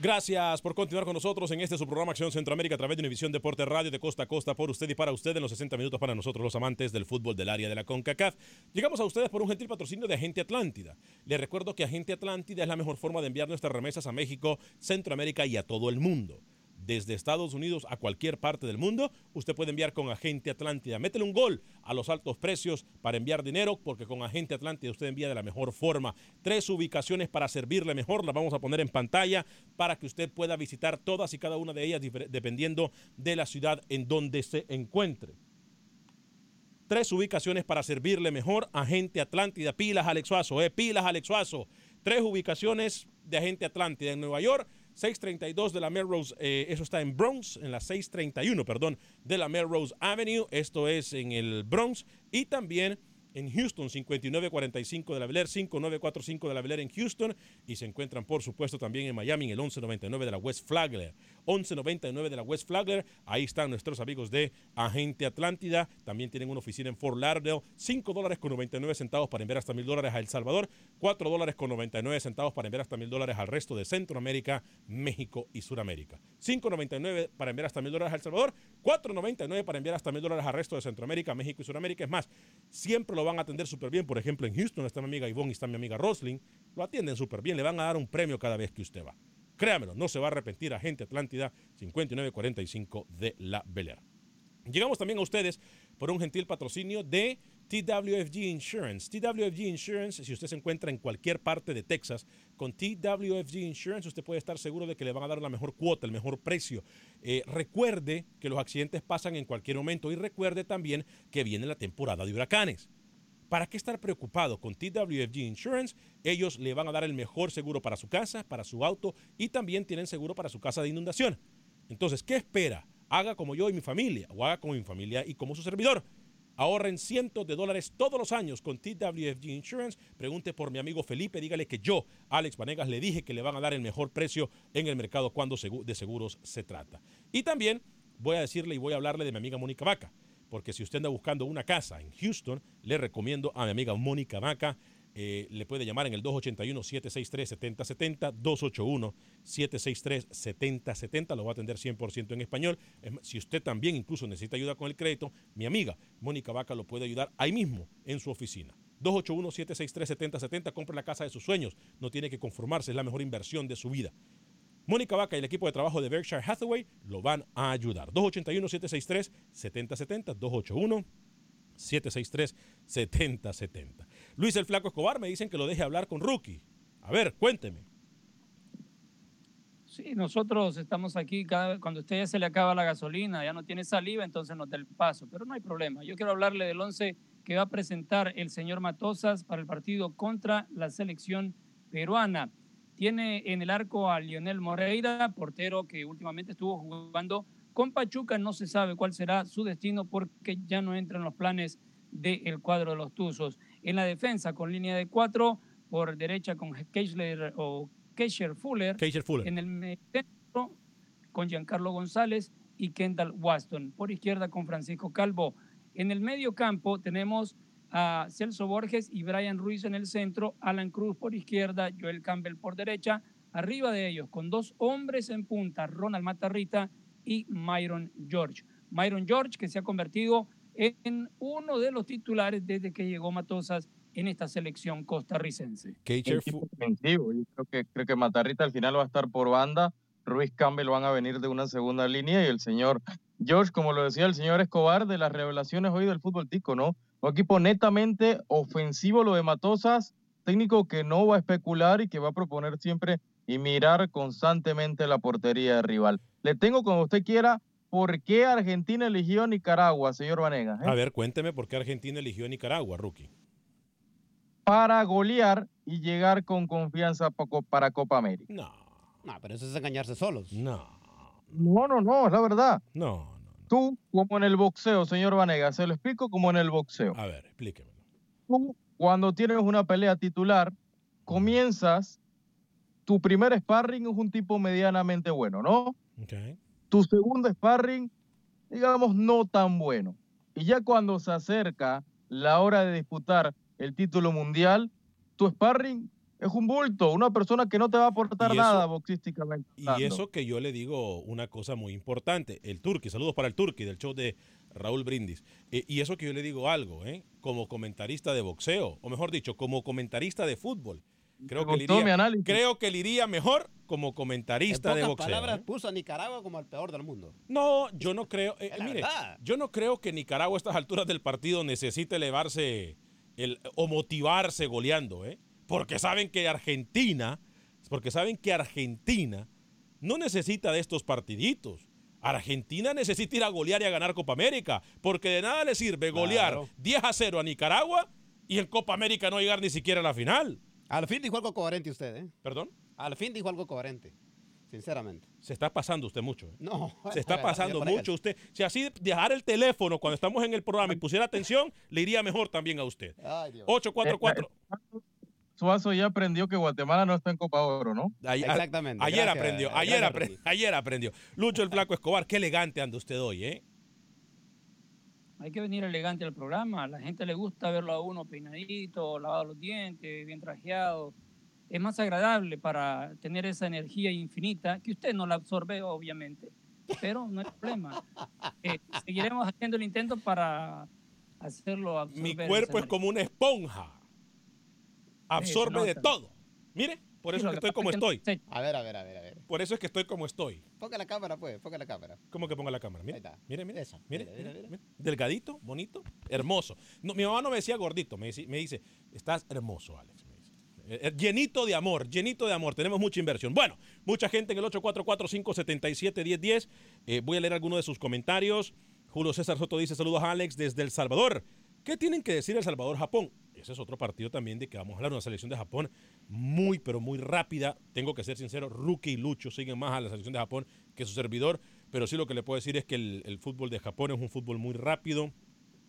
Gracias por continuar con nosotros en este su programa Acción Centroamérica a través de Univisión Deporte Radio de costa a costa por usted y para usted en los 60 minutos para nosotros los amantes del fútbol del área de la CONCACAF. Llegamos a ustedes por un gentil patrocinio de Agente Atlántida. Les recuerdo que Agente Atlántida es la mejor forma de enviar nuestras remesas a México, Centroamérica y a todo el mundo. Desde Estados Unidos a cualquier parte del mundo, usted puede enviar con Agente Atlántida. Métele un gol a los altos precios para enviar dinero, porque con Agente Atlántida usted envía de la mejor forma. Tres ubicaciones para servirle mejor, las vamos a poner en pantalla para que usted pueda visitar todas y cada una de ellas dependiendo de la ciudad en donde se encuentre. Tres ubicaciones para servirle mejor. Agente Atlántida, pilas Alex Suazo, eh, pilas Alex Suazo. Tres ubicaciones de Agente Atlántida en Nueva York. 632 de la Melrose, eh, eso está en Bronx, en la 631, perdón, de la Melrose Avenue, esto es en el Bronx, y también en Houston, 5945 de la Bel Air, 5945 de la Bel en Houston, y se encuentran, por supuesto, también en Miami, en el 1199 de la West Flagler. 1199 de la West Flagler, ahí están nuestros amigos de Agente Atlántida, también tienen una oficina en Fort Lauderdale, 5 dólares con 99 centavos para enviar hasta mil dólares a El Salvador, 4 dólares con 99 centavos para enviar hasta mil dólares al resto de Centroamérica, México y Suramérica. 5.99 para enviar hasta mil dólares a El Salvador, 4.99 para enviar hasta mil dólares al resto de Centroamérica, México y Suramérica. Es más, siempre lo van a atender súper bien. Por ejemplo, en Houston está mi amiga Ivonne y está mi amiga Roslyn. Lo atienden súper bien. Le van a dar un premio cada vez que usted va. Créamelo, no se va a arrepentir. Agente Atlántida 5945 de la Bel Air. Llegamos también a ustedes por un gentil patrocinio de TWFG Insurance. TWFG Insurance, si usted se encuentra en cualquier parte de Texas, con TWFG Insurance usted puede estar seguro de que le van a dar la mejor cuota, el mejor precio. Eh, recuerde que los accidentes pasan en cualquier momento y recuerde también que viene la temporada de huracanes. ¿Para qué estar preocupado? Con TWFG Insurance, ellos le van a dar el mejor seguro para su casa, para su auto y también tienen seguro para su casa de inundación. Entonces, ¿qué espera? Haga como yo y mi familia, o haga como mi familia y como su servidor. Ahorren cientos de dólares todos los años con TWFG Insurance. Pregunte por mi amigo Felipe, dígale que yo, Alex Vanegas, le dije que le van a dar el mejor precio en el mercado cuando de seguros se trata. Y también voy a decirle y voy a hablarle de mi amiga Mónica Vaca, porque si usted anda buscando una casa en Houston, le recomiendo a mi amiga Mónica Vaca. Eh, le puede llamar en el 281-763-7070, 281-763-7070, lo va a atender 100% en español. Si usted también incluso necesita ayuda con el crédito, mi amiga Mónica Vaca lo puede ayudar ahí mismo en su oficina. 281-763-7070, compre la casa de sus sueños, no tiene que conformarse, es la mejor inversión de su vida. Mónica Vaca y el equipo de trabajo de Berkshire Hathaway lo van a ayudar. 281-763-7070, 281-763-7070. Luis el Flaco Escobar me dicen que lo deje hablar con Rookie. A ver, cuénteme. Sí, nosotros estamos aquí cada, cuando a usted ya se le acaba la gasolina, ya no tiene saliva, entonces nos da el paso, pero no hay problema. Yo quiero hablarle del 11 que va a presentar el señor Matosas para el partido contra la selección peruana. Tiene en el arco a Lionel Moreira, portero que últimamente estuvo jugando con Pachuca, no se sabe cuál será su destino porque ya no entra en los planes del cuadro de los Tuzos. En la defensa, con línea de cuatro, por derecha con Keisler o Keisher Fuller. Keisher Fuller. En el centro, con Giancarlo González y Kendall Waston. Por izquierda, con Francisco Calvo. En el medio campo tenemos a Celso Borges y Brian Ruiz en el centro, Alan Cruz por izquierda, Joel Campbell por derecha. Arriba de ellos, con dos hombres en punta, Ronald Matarrita y Myron George. Myron George, que se ha convertido en uno de los titulares desde que llegó Matosas en esta selección costarricense. Yo creo que, creo que Matarrita al final va a estar por banda. Ruiz Campbell van a venir de una segunda línea y el señor George, como lo decía el señor Escobar, de las revelaciones hoy del fútbol tico, ¿no? Un equipo netamente ofensivo, lo de Matosas, técnico que no va a especular y que va a proponer siempre y mirar constantemente la portería del rival. Le tengo, como usted quiera, por qué Argentina eligió a Nicaragua, señor Vanegas. ¿eh? A ver, cuénteme por qué Argentina eligió a Nicaragua, Rookie. Para golear y llegar con confianza pa- co- para Copa América. No. No, pero eso es engañarse solos. No. No, no, no, es la verdad. No, Tú, como en el boxeo, señor Vanegas, se lo explico como en el boxeo. A ver, explíqueme. Tú, cuando tienes una pelea titular, comienzas, tu primer sparring es un tipo medianamente bueno, ¿no? Ok. Tu segundo sparring, digamos, no tan bueno. Y ya cuando se acerca la hora de disputar el título mundial, tu sparring es un bulto, una persona que no te va a aportar eso- nada boxísticamente. Y hablando. eso que yo le digo una cosa muy importante, el Turqui, saludos para el Turqui del show de Raúl Brindis. Eh, y eso que yo le digo algo, ¿eh? como comentarista de boxeo, o mejor dicho, como comentarista de fútbol. Creo que, iría, análisis. creo que le iría mejor como En comentarista de boxeo. palabras, ¿eh? puso a Nicaragua como el peor del mundo. No, yo no creo. eh, mire, verdad. yo no creo que Nicaragua a estas alturas del partido necesite elevarse el, o motivarse goleando, ¿eh? Porque saben que Argentina, porque saben que Argentina no necesita de estos partiditos. Argentina necesita ir a golear y a ganar Copa América, porque de nada le sirve golear Claro. 10 a 0 a Nicaragua y en Copa América no llegar ni siquiera a la final. Al fin dijo algo coherente usted, ¿eh? ¿Perdón? Al fin dijo algo coherente. Sinceramente. Se está pasando usted mucho. ¿eh? No. Se está [laughs] pasando mucho usted. Si así dejara el teléfono cuando estamos en el programa y pusiera atención, le iría mejor también a usted. Ay, Dios. 844. Suazo ya aprendió que Guatemala no está en Copa Oro, ¿no? Ay- a- Exactamente. Ayer Gracias, aprendió, gracias, ayer, apre- Ricky. ayer aprendió. Lucho el Flaco Escobar, qué elegante anda usted hoy, ¿eh? Hay que venir elegante al programa. A la gente le gusta verlo a uno peinadito, lavado los dientes, bien trajeado. Es más agradable para tener esa energía infinita, que usted no la absorbe, obviamente, pero no hay problema. [laughs] Eh, seguiremos haciendo el intento para hacerlo absorber. Mi cuerpo es energía. como una esponja. Absorbe de todo. Mire, por eso es que estoy como estoy. A ver, a ver, a ver, a ver. Por eso es que estoy como estoy. Ponga la cámara, pues. Ponga la cámara. ¿Cómo que ponga la cámara? Mire, Ahí está. mire, mire. Esa. Mire, Mira, mira, mire, mira. mire. Delgadito, bonito, hermoso. No, mi mamá no me decía gordito, me dice, me dice, estás hermoso, Alex. me dice. Eh, eh, llenito de amor, llenito de amor. Tenemos mucha inversión. Bueno, mucha gente en el 844-577-1010. Eh, voy a leer algunos de sus comentarios. Julio César Soto dice, saludos a Alex desde El Salvador. ¿Qué tienen que decir El Salvador-Japón? Ese es otro partido también de que vamos a hablar, una selección de Japón muy, pero muy rápida. Tengo que ser sincero, Rookie y Lucho siguen más a la selección de Japón que su servidor, pero sí lo que le puedo decir es que el, el fútbol de Japón es un fútbol muy rápido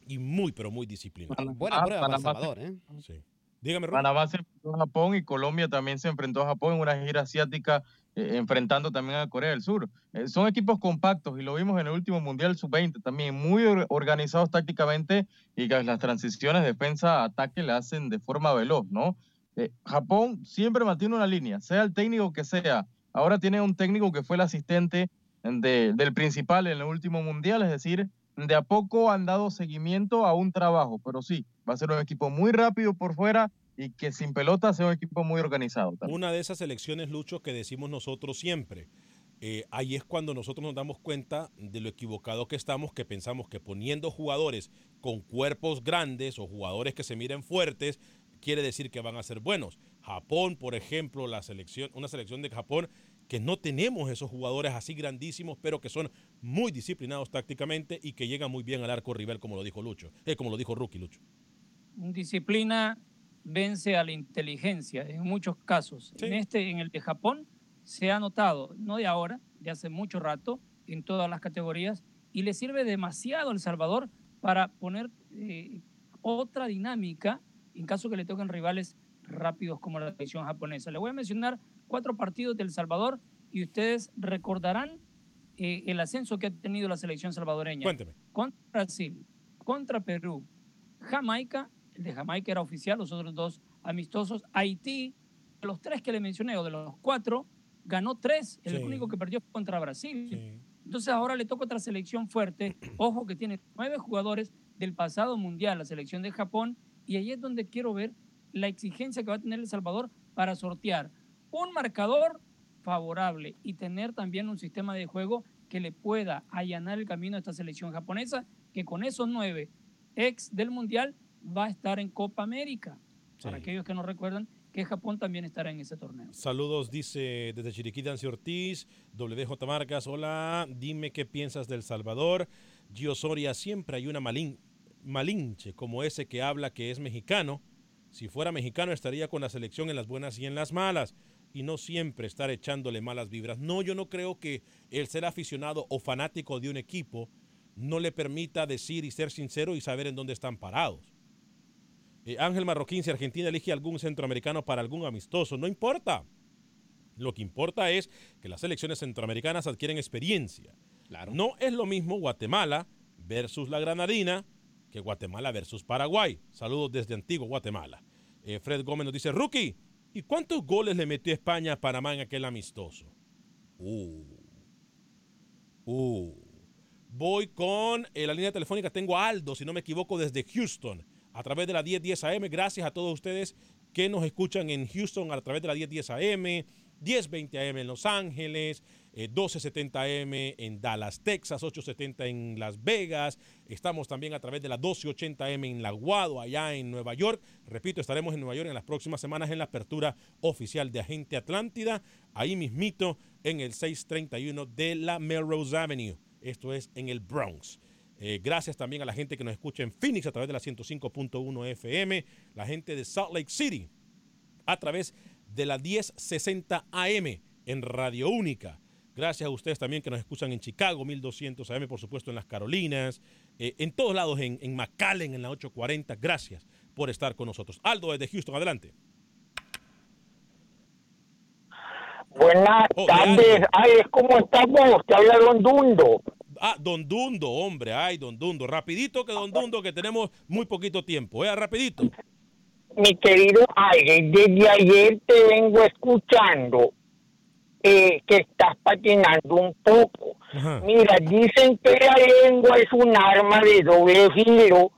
y muy, pero muy disciplinado. Buena Ah, prueba para El Salvador, ¿eh? Sí. Dígame, Rookie. Panamá se enfrentó a Japón y Colombia también se enfrentó a Japón en una gira asiática, eh, enfrentando también a Corea del Sur. Eh, son equipos compactos y lo vimos en el último Mundial Sub-20 también, muy or- organizados tácticamente y que las transiciones defensa-ataque le hacen de forma veloz, ¿no? Eh, Japón siempre mantiene una línea, sea el técnico que sea. Ahora tiene un técnico que fue el asistente de- del principal en el último Mundial, es decir, de a poco han dado seguimiento a un trabajo, pero sí, va a ser un equipo muy rápido por fuera y que sin pelota sea un equipo muy organizado. también. Una de esas elecciones, Lucho, que decimos nosotros siempre. Eh, ahí es cuando nosotros nos damos cuenta de lo equivocado que estamos, que pensamos que poniendo jugadores con cuerpos grandes o jugadores que se miren fuertes, quiere decir que van a ser buenos. Japón, por ejemplo, la selección, una selección de Japón que no tenemos esos jugadores así grandísimos, pero que son muy disciplinados tácticamente y que llegan muy bien al arco rival, como lo dijo Lucho, eh, como lo dijo Rookie Lucho. disciplina vence a la inteligencia en muchos casos. En este, en el de Japón, se ha notado, no de ahora, de hace mucho rato, en todas las categorías, y le sirve demasiado a El Salvador para poner eh, otra dinámica en caso que le toquen rivales rápidos como la selección japonesa. Le voy a mencionar cuatro partidos de El Salvador y ustedes recordarán eh, el ascenso que ha tenido la selección salvadoreña. Cuénteme. Contra Brasil, contra Perú, Jamaica, el de Jamaica era oficial, los otros dos amistosos, Haití, de los tres que le mencioné, o de los cuatro, ganó tres, el Sí. único que perdió fue contra Brasil. Entonces ahora le toca otra selección fuerte, [clears throat] ojo que tiene nueve jugadores del pasado mundial, la selección de Japón, y ahí es donde quiero ver la exigencia que va a tener El Salvador para sortear un marcador favorable y tener también un sistema de juego que le pueda allanar el camino a esta selección japonesa, que con esos nueve ex del Mundial va a estar en Copa América. Para aquellos que no recuerdan, que Japón también estará en ese torneo. Saludos, dice desde Chiriquí, Dancy Ortiz, WJ Marcas, hola, dime qué piensas del Salvador. Gio Soria, siempre hay una malin, malinche como ese que habla que es mexicano. Si fuera mexicano estaría con la selección en las buenas y en las malas y no siempre estar echándole malas vibras. No, yo no creo que el ser aficionado o fanático de un equipo no le permita decir y ser sincero y saber en dónde están parados. Eh, Ángel Marroquín, si Argentina elige algún centroamericano para algún amistoso, no importa. Lo que importa es que las selecciones centroamericanas adquieren experiencia. No es lo mismo Guatemala versus la Granadina que Guatemala versus Paraguay. Saludos desde Antiguo Guatemala. Eh, Fred Gómez nos dice, Rookie, ¿y cuántos goles le metió España a Panamá en aquel amistoso? Uh. Uh. Voy con eh, la línea telefónica. Tengo a Aldo, si no me equivoco, desde Houston, a través de la 1010 AM. Gracias a todos ustedes que nos escuchan en Houston a través de la 1010 AM, 1020 AM en Los Ángeles, 1270 eh, AM en Dallas, Texas, 870 en Las Vegas. Estamos también a través de la 1280 AM en La Guado, allá en Nueva York. Repito, estaremos en Nueva York en las próximas semanas en la apertura oficial de Agente Atlántida, ahí mismito en el 631 de la Melrose Avenue. Esto es en el Bronx. Eh, gracias también a la gente que nos escucha en Phoenix a través de la 105.1 FM, la gente de Salt Lake City a través de la 1060 AM en Radio Única. Gracias a ustedes también que nos escuchan en Chicago, 1200 AM, por supuesto, en las Carolinas, eh, en todos lados, en, en McAllen, en la 840. Gracias por estar con nosotros. Aldo, desde Houston, adelante. Buenas Oh, tardes, ay, ¿cómo estamos? Te habla Don Dundo. Ah, Don Dundo, hombre, ay, Don Dundo. Rapidito que Don Dundo, que tenemos muy poquito tiempo, ¿eh? Rapidito. Mi querido Alex, desde ayer te vengo escuchando eh, que estás patinando un poco. Mira, dicen que la lengua es un arma de doble filo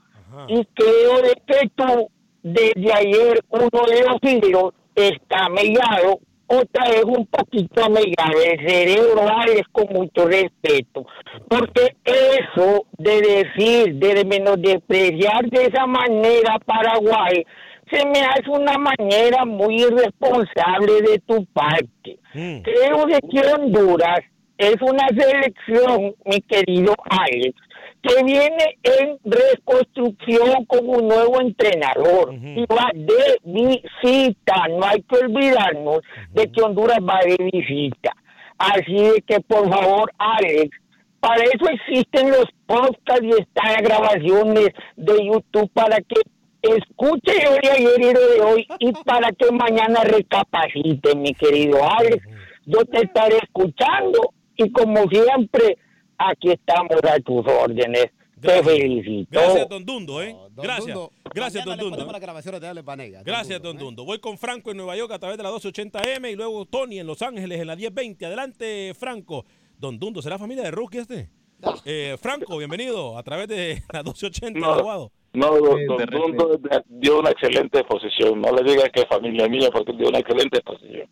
y creo de que tú, desde ayer, uno de los filos está mellado, otra es un poquito mellado. El cerebro, Alex, con mucho respeto. Porque eso de decir, de menospreciar de esa manera a Paraguay, se me hace una manera muy irresponsable de tu parte. Creo de que Honduras es una selección, mi querido Alex, que viene en reconstrucción con un nuevo entrenador y va de visita. No hay que olvidarnos de que Honduras va de visita. Así de que, por favor, Alex, para eso existen los podcasts y están las grabaciones de YouTube para que escuche de ayer y de hoy y para que mañana recapacite, mi querido Alex. Yo te estaré escuchando y como siempre, aquí estamos a tus órdenes. Te felicito. Gracias, Don Dundo, ¿eh? Gracias. Dundo, Gracias, Don mañana Dundo. las grabaciones de. Gracias, Don Dundo. Voy con Franco en Nueva York a través de la 1280M y luego Tony en Los Ángeles en la 1020. Adelante, Franco. Don Dundo, ¿será familia de Rookie este? Eh, Franco, bienvenido a través de la 1280 No. de Aguado. No, don, don Dundo dio una excelente posición. No le diga que es familia mía porque dio una excelente posición.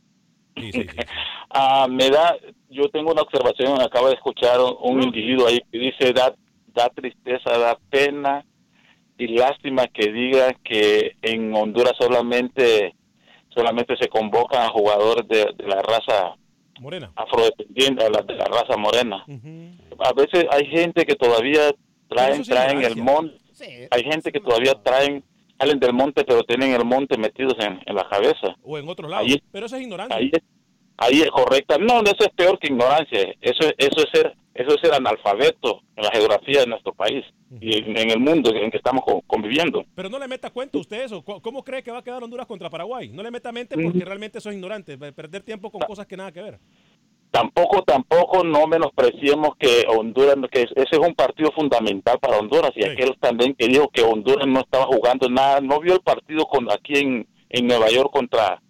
[laughs] Ah, me da, yo tengo una observación, acabo de escuchar un, un individuo ahí que dice, da, da tristeza, da pena y lástima que diga que en Honduras solamente solamente se convocan a jugadores de, de la raza Morena. afrodescendiente, a la, de la raza morena. A veces hay gente que todavía traen, traen el monte, hay gente que todavía traen, salen del monte pero tienen el monte metidos en, en la cabeza. O en otros lados. Ahí- Pero eso es ignorancia. Ahí es, ahí es correcta. No, eso es peor que ignorancia. Eso, es- eso es ser eso es ser analfabeto en la geografía de nuestro país y en, en el mundo en que estamos co- conviviendo. Pero no le meta cuenta usted eso. ¿Cómo- ¿Cómo cree que va a quedar Honduras contra Paraguay? No le meta mente porque realmente eso es ignorante. Va a Perder tiempo con cosas que nada que ver. Tampoco, tampoco no menospreciemos que Honduras, que ese es un partido fundamental para Honduras y aquel también que dijo que Honduras no estaba jugando nada, no vio el partido con aquí en, en Nueva York contra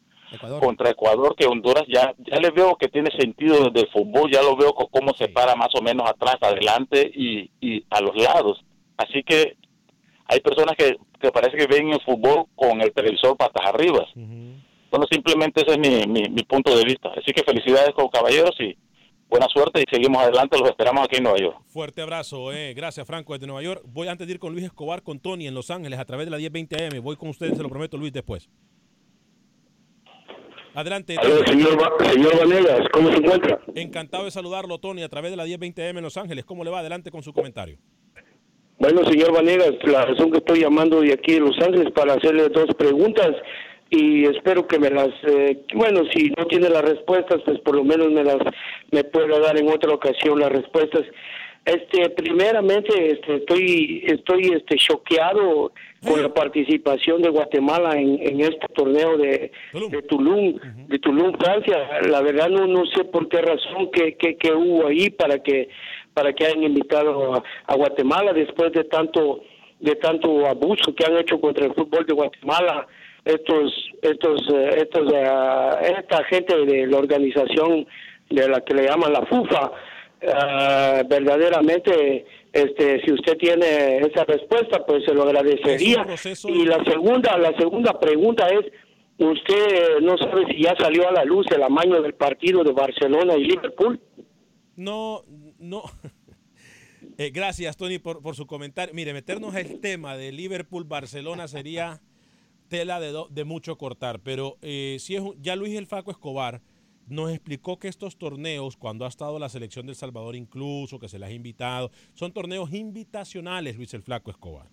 contra Ecuador, que Honduras ya ya le veo que tiene sentido del fútbol, ya lo veo cómo se para más o menos atrás, adelante y, y a los lados. Así que hay personas que, que parece que ven el fútbol con el televisor patas arriba. Bueno, simplemente ese es mi, mi, mi punto de vista. Así que felicidades con caballeros y buena suerte y seguimos adelante, los esperamos aquí en Nueva York. Fuerte abrazo, eh. gracias Franco desde Nueva York. Voy antes de ir con Luis Escobar, con Tony en Los Ángeles a través de la 1020 AM. Voy con ustedes, se lo prometo Luis después. Adelante. Señor, señor Vanegas, ¿cómo se encuentra? Encantado de saludarlo, Tony, a través de la 1020M en Los Ángeles. ¿Cómo le va? Adelante con su comentario. Bueno, señor Vanegas, la razón que estoy llamando de aquí de Los Ángeles para hacerle dos preguntas y espero que me las, eh, bueno, si no tiene las respuestas, pues por lo menos me las, me pueda dar en otra ocasión las respuestas. Este, primeramente, este, estoy, estoy, este, choqueado con la participación de Guatemala en, en este torneo de, de Tulum, de Tulum, Francia. La verdad no, no sé por qué razón que, que, que hubo ahí para que, para que hayan invitado a, a Guatemala después de tanto, de tanto abuso que han hecho contra el fútbol de Guatemala estos estos eh, estos eh, esta gente de la organización de la que le llaman la FUFA eh, verdaderamente este si usted tiene esa respuesta pues se lo agradecería y la segunda la segunda pregunta es usted no sabe si ya salió a la luz el amaño del partido de Barcelona y Liverpool No, no. [laughs] Eh, gracias, Tony, por, por su comentario. Mire, meternos al tema de Liverpool-Barcelona sería tela de, do- de mucho cortar, pero eh, si es ya Luis El Faco Escobar nos explicó que estos torneos, cuando ha estado la selección del Salvador incluso, que se les ha invitado, son torneos invitacionales, Luis El Flaco Escobar.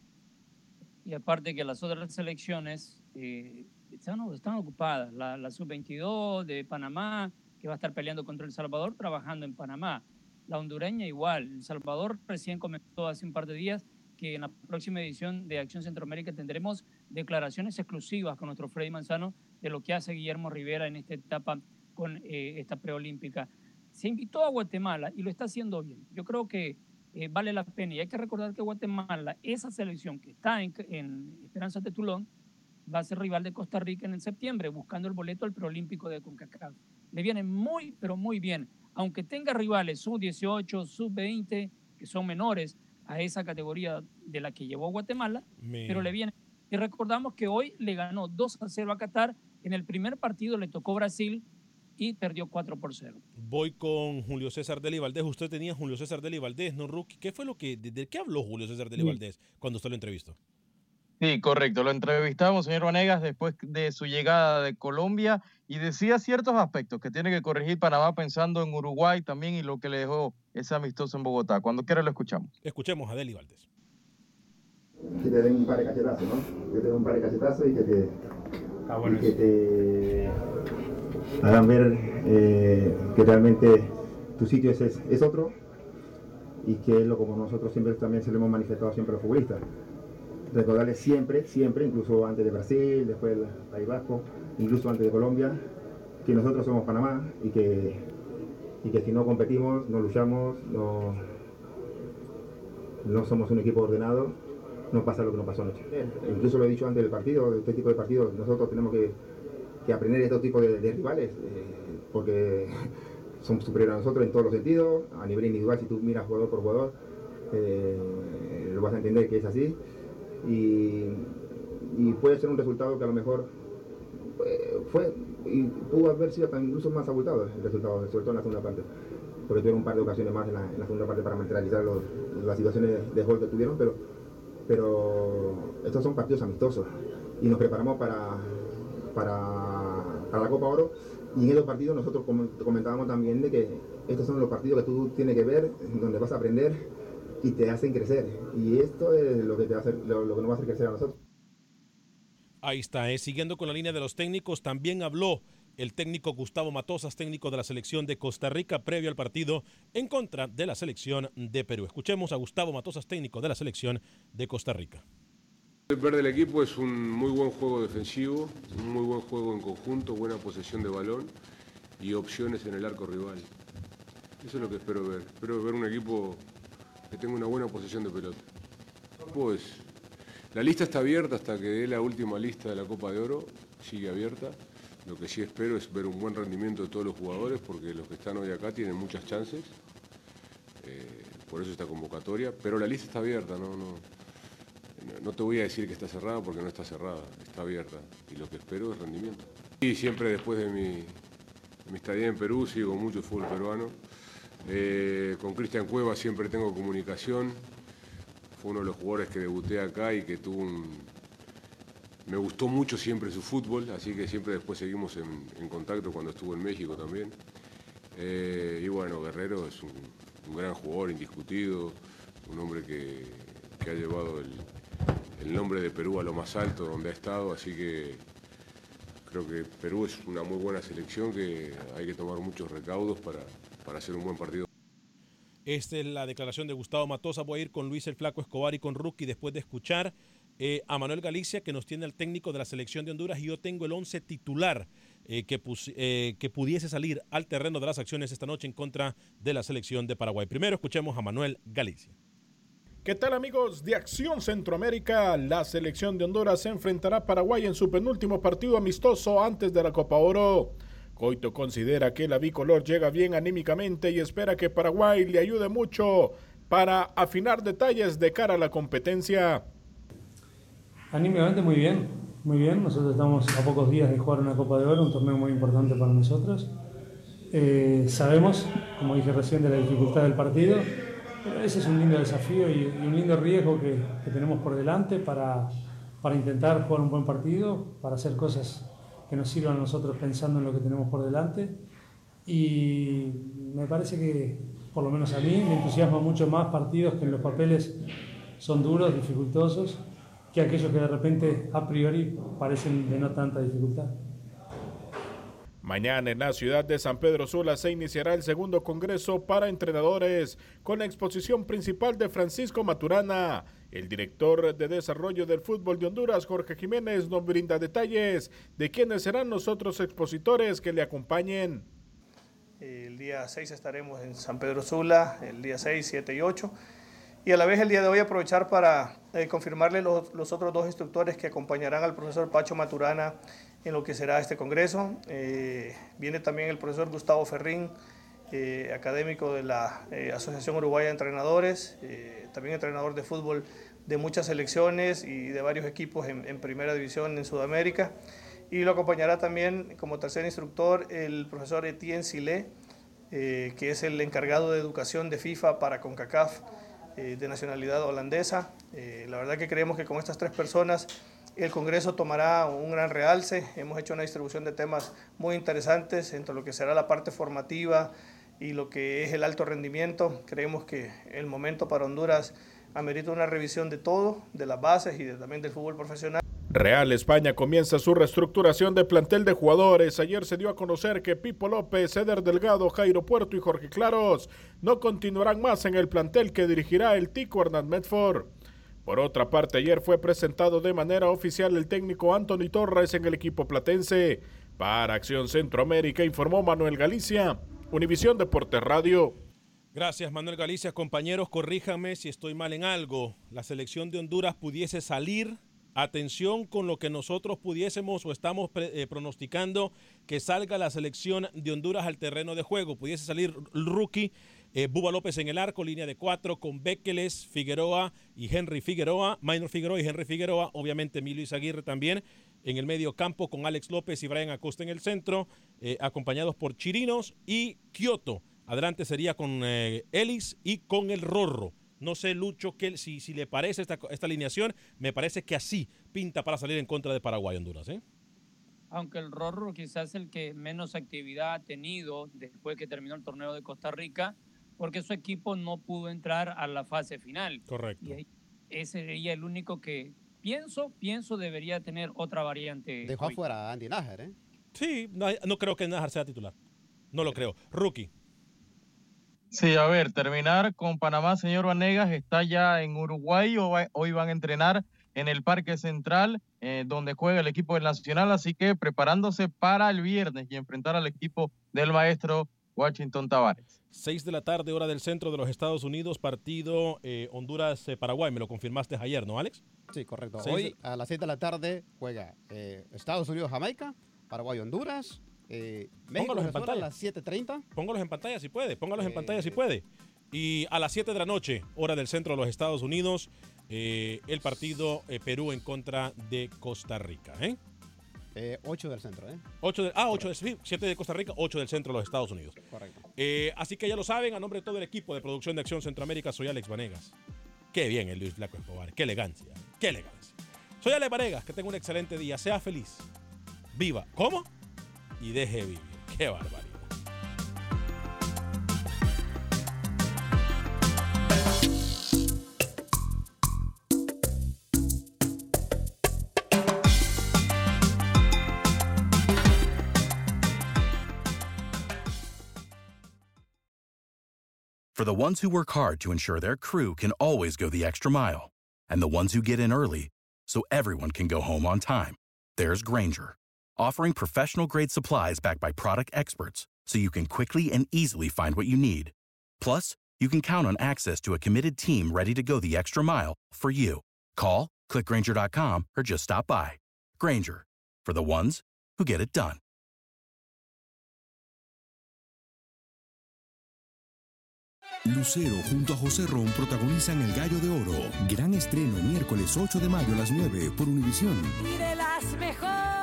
Y aparte que las otras selecciones eh, están, ocupadas. La, la sub-22 de Panamá, que va a estar peleando contra El Salvador, trabajando en Panamá. La hondureña igual. El Salvador recién comentó hace un par de días que en la próxima edición de Acción Centroamérica tendremos declaraciones exclusivas con nuestro Freddy Manzano de lo que hace Guillermo Rivera en esta etapa con eh, esta preolímpica. Se invitó a Guatemala y lo está haciendo bien. Yo creo que eh, vale la pena. Y hay que recordar que Guatemala, esa selección que está en, en Esperanza de Tulón, va a ser rival de Costa Rica en el septiembre, buscando el boleto al preolímpico de CONCACAF. Le viene muy, pero muy bien. Aunque tenga rivales sub-18, sub-20, que son menores a esa categoría de la que llevó Guatemala, pero le viene. Y recordamos que hoy le ganó 2 a 0 a Qatar. En el primer partido le tocó Brasil y perdió 4 por 0. Voy con Julio César Deli Valdés. Usted tenía Julio César Deli Valdés, ¿no, Rookie? ¿Qué fue lo que, de, de qué habló Julio César Deli Sí. Valdés cuando usted lo entrevistó? Sí, correcto. Lo entrevistamos, señor Vanegas, después de su llegada de Colombia y decía ciertos aspectos que tiene que corregir Panamá pensando en Uruguay también y lo que le dejó ese amistoso en Bogotá. Cuando quiera lo escuchamos. Escuchemos a Deli Valdés. Que te den un par de cachetazos, ¿no? Que te den un par de cachetazos y que te, y que te hagan ver eh, que realmente tu sitio es, es, es otro y que es lo como nosotros siempre también se lo hemos manifestado siempre a los futbolistas. Recordarles siempre, siempre, incluso antes de Brasil, después del País Vasco, incluso antes de Colombia, que nosotros somos Panamá y que, y que si no competimos, no luchamos, no, no somos un equipo ordenado, no pasa lo que nos pasó anoche. Incluso lo he dicho antes del partido, de este tipo de partidos, nosotros tenemos que, que aprender estos tipos de, de rivales, eh, porque [laughs] son superiores a nosotros en todos los sentidos, a nivel individual, si tú miras jugador por jugador, eh, lo vas a entender que es así, y, y puede ser un resultado que a lo mejor eh, fue, y pudo haber sido incluso más abultado el resultado, sobre todo en la segunda parte porque tuvieron un par de ocasiones más en la, en la segunda parte para materializar los- las situaciones de gol que tuvieron, pero, pero estos son partidos amistosos y nos preparamos para, para, para la Copa Oro y en esos partidos nosotros com- comentábamos también de que estos son los partidos que tú tienes que ver, donde vas a aprender y te hacen crecer y esto es lo que, te va a hacer, lo, lo que nos va a hacer crecer a nosotros. Ahí está, eh. siguiendo con la línea de los técnicos, también habló el técnico Gustavo Matosas, técnico de la selección de Costa Rica, previo al partido en contra de la selección de Perú. Escuchemos a Gustavo Matosas, técnico de la selección de Costa Rica. El ver del equipo es un muy buen juego defensivo, un muy buen juego en conjunto, buena posesión de balón y opciones en el arco rival. Eso es lo que espero ver. Espero ver un equipo que tenga una buena posesión de pelota. Pues la lista está abierta hasta que dé la última lista de la Copa de Oro, sigue abierta. Lo que sí espero es ver un buen rendimiento de todos los jugadores porque los que están hoy acá tienen muchas chances. Eh, por eso esta convocatoria, pero la lista está abierta, no, no, no- te voy a decir que está cerrada porque no está cerrada, está abierta. Y lo que espero es rendimiento. Y siempre después de mi, mi estadía en Perú sigo mucho fútbol peruano. Eh, con Cristian Cueva siempre tengo comunicación. Fue uno de los jugadores que debuté acá y que tuvo un, me gustó mucho siempre su fútbol, así que siempre después seguimos en, contacto cuando estuvo en México también. Eh, y bueno, Guerrero es un, un, gran jugador, indiscutido, un hombre que, que ha llevado el, el, nombre de Perú a lo más alto donde ha estado, así que creo que Perú es una muy buena selección que hay que tomar muchos recaudos para, para hacer un buen partido. Esta es la declaración de Gustavo Matosa. Voy a ir con Luis el Flaco Escobar y con Rookie después de escuchar eh, a Manuel Galicia, que nos tiene el técnico de la selección de Honduras. Y yo tengo el 11 titular eh, que, eh, que pudiese salir al terreno de las acciones esta noche en contra de la selección de Paraguay. Primero escuchemos a Manuel Galicia. ¿Qué tal amigos de Acción Centroamérica? La selección de Honduras se enfrentará a Paraguay en su penúltimo partido amistoso antes de la Copa Oro. Coito considera que la bicolor llega bien anímicamente y espera que Paraguay le ayude mucho para afinar detalles de cara a la competencia. Anímicamente muy bien, muy bien. Nosotros estamos a pocos días de jugar una Copa de Oro, un torneo muy importante para nosotros. Eh, sabemos, como dije recién, de la dificultad del partido, pero ese es un lindo desafío y, un lindo riesgo que, que tenemos por delante para, para intentar jugar un buen partido, para hacer cosas que nos sirvan a nosotros pensando en lo que tenemos por delante. Y me parece que, por lo menos a mí, me entusiasma mucho más partidos que en los papeles son duros, dificultosos, que aquellos que de repente a priori parecen de no tanta dificultad. Mañana en la ciudad de San Pedro Sula se iniciará el segundo Congreso para Entrenadores con la exposición principal de Francisco Maturana. El director de Desarrollo del Fútbol de Honduras, Jorge Jiménez, nos brinda detalles de quiénes serán los otros expositores que le acompañen. El día 6 estaremos en San Pedro Sula, el día 6, 7 y 8. Y a la vez el día de hoy aprovechar para eh, confirmarle los, otros dos instructores que acompañarán al profesor Pacho Maturana en lo que será este congreso. Eh, viene también el profesor Gustavo Ferrín, eh, académico de la Asociación Uruguaya de Entrenadores, también entrenador de fútbol de muchas selecciones y de varios equipos en, en primera división en Sudamérica. Y lo acompañará también como tercer instructor el profesor Etienne Silé, que es el encargado de educación de FIFA para CONCACAF de nacionalidad holandesa. la verdad que creemos que con estas tres personas el Congreso tomará un gran realce. Hemos hecho una distribución de temas muy interesantes entre lo que será la parte formativa y lo que es el alto rendimiento. Creemos que el momento para Honduras amerita una revisión de todo, de las bases y de, también del fútbol profesional. Real España comienza su reestructuración de plantel de jugadores. Ayer se dio a conocer que Pipo López, Eder Delgado, Jairo Puerto y Jorge Claros no continuarán más en el plantel que dirigirá el Tico Hernán Medford. Por otra parte, ayer fue presentado de manera oficial el técnico Anthony Torres en el equipo platense. Para Acción Centroamérica informó Manuel Galicia, Univisión Deportes Radio. Gracias Manuel Galicia. Compañeros, corríjame si estoy mal en algo. La selección de Honduras pudiese salir. Atención con lo que nosotros pudiésemos o estamos eh, pronosticando que salga la selección de Honduras al terreno de juego. Pudiese salir rookie eh, Buba López en el arco, línea de cuatro con Bekeles, Figueroa y Henry Figueroa, Minor Figueroa y Henry Figueroa, obviamente Emilio Izaguirre también en el medio campo con Alex López y Brian Acosta en el centro, eh, acompañados por Chirinos y Kioto. Adelante sería con eh, Ellis y con el Rorro. No sé, Lucho, que, si, si le parece esta, esta alineación, me parece que así pinta para salir en contra de Paraguay Honduras. ¿eh? Aunque el Rorro quizás es el que menos actividad ha tenido después que terminó el torneo de Costa Rica, porque su equipo no pudo entrar a la fase final. Correcto. Y ese sería el único que pienso, pienso debería tener otra variante. Dejó hoy. afuera a Andy Nájar, ¿eh? Sí, no, no, creo que Nájar sea titular. No lo creo. Rookie. Sí, a ver, terminar con Panamá, señor Vanegas, está ya en Uruguay, hoy van a entrenar en el Parque Central, eh, donde juega el equipo del Nacional, así que preparándose para el viernes y enfrentar al equipo del maestro Washington Tavares. 6 de la tarde, hora del centro de los Estados Unidos, partido eh, Honduras-Paraguay. Me lo confirmaste ayer, ¿no, Alex? Sí, correcto. Hoy a las 6 de la tarde juega eh, Estados Unidos-Jamaica, Paraguay-Honduras. Eh, Póngalos en pantalla. a las 7.30. Póngalos en pantalla si puede. Póngalos en pantalla si puede. Y a las 7 de la noche, hora del centro de los Estados Unidos, el partido Perú en contra de Costa Rica. ¿eh? Eh, 8 del centro, ¿eh? 8 de, ah, 8 de, 7 de Costa Rica, 8 del centro de los Estados Unidos. Correcto. Eh, así que ya lo saben, a nombre de todo el equipo de producción de Acción Centroamérica, soy Alex Vanegas. Qué bien el Luis Flaco Escobar, qué elegancia, qué elegancia. Soy Ale Varegas, que tenga un excelente día. Sea feliz. Viva. ¿Cómo? Y deje vivir. Qué barbaridad. For the ones who work hard to ensure their crew can always go the extra mile, and the ones who get in early so everyone can go home on time, there's Granger, offering professional grade supplies backed by product experts so you can quickly and easily find what you need. Plus, you can count on access to a committed team ready to go the extra mile for you. Call, clickgranger.com, or just stop by. Granger, for the ones who get it done. Lucero junto a José Ron protagonizan El Gallo de Oro. Gran estreno miércoles 8 de mayo a las 9 por Univisión. Y de las mejores.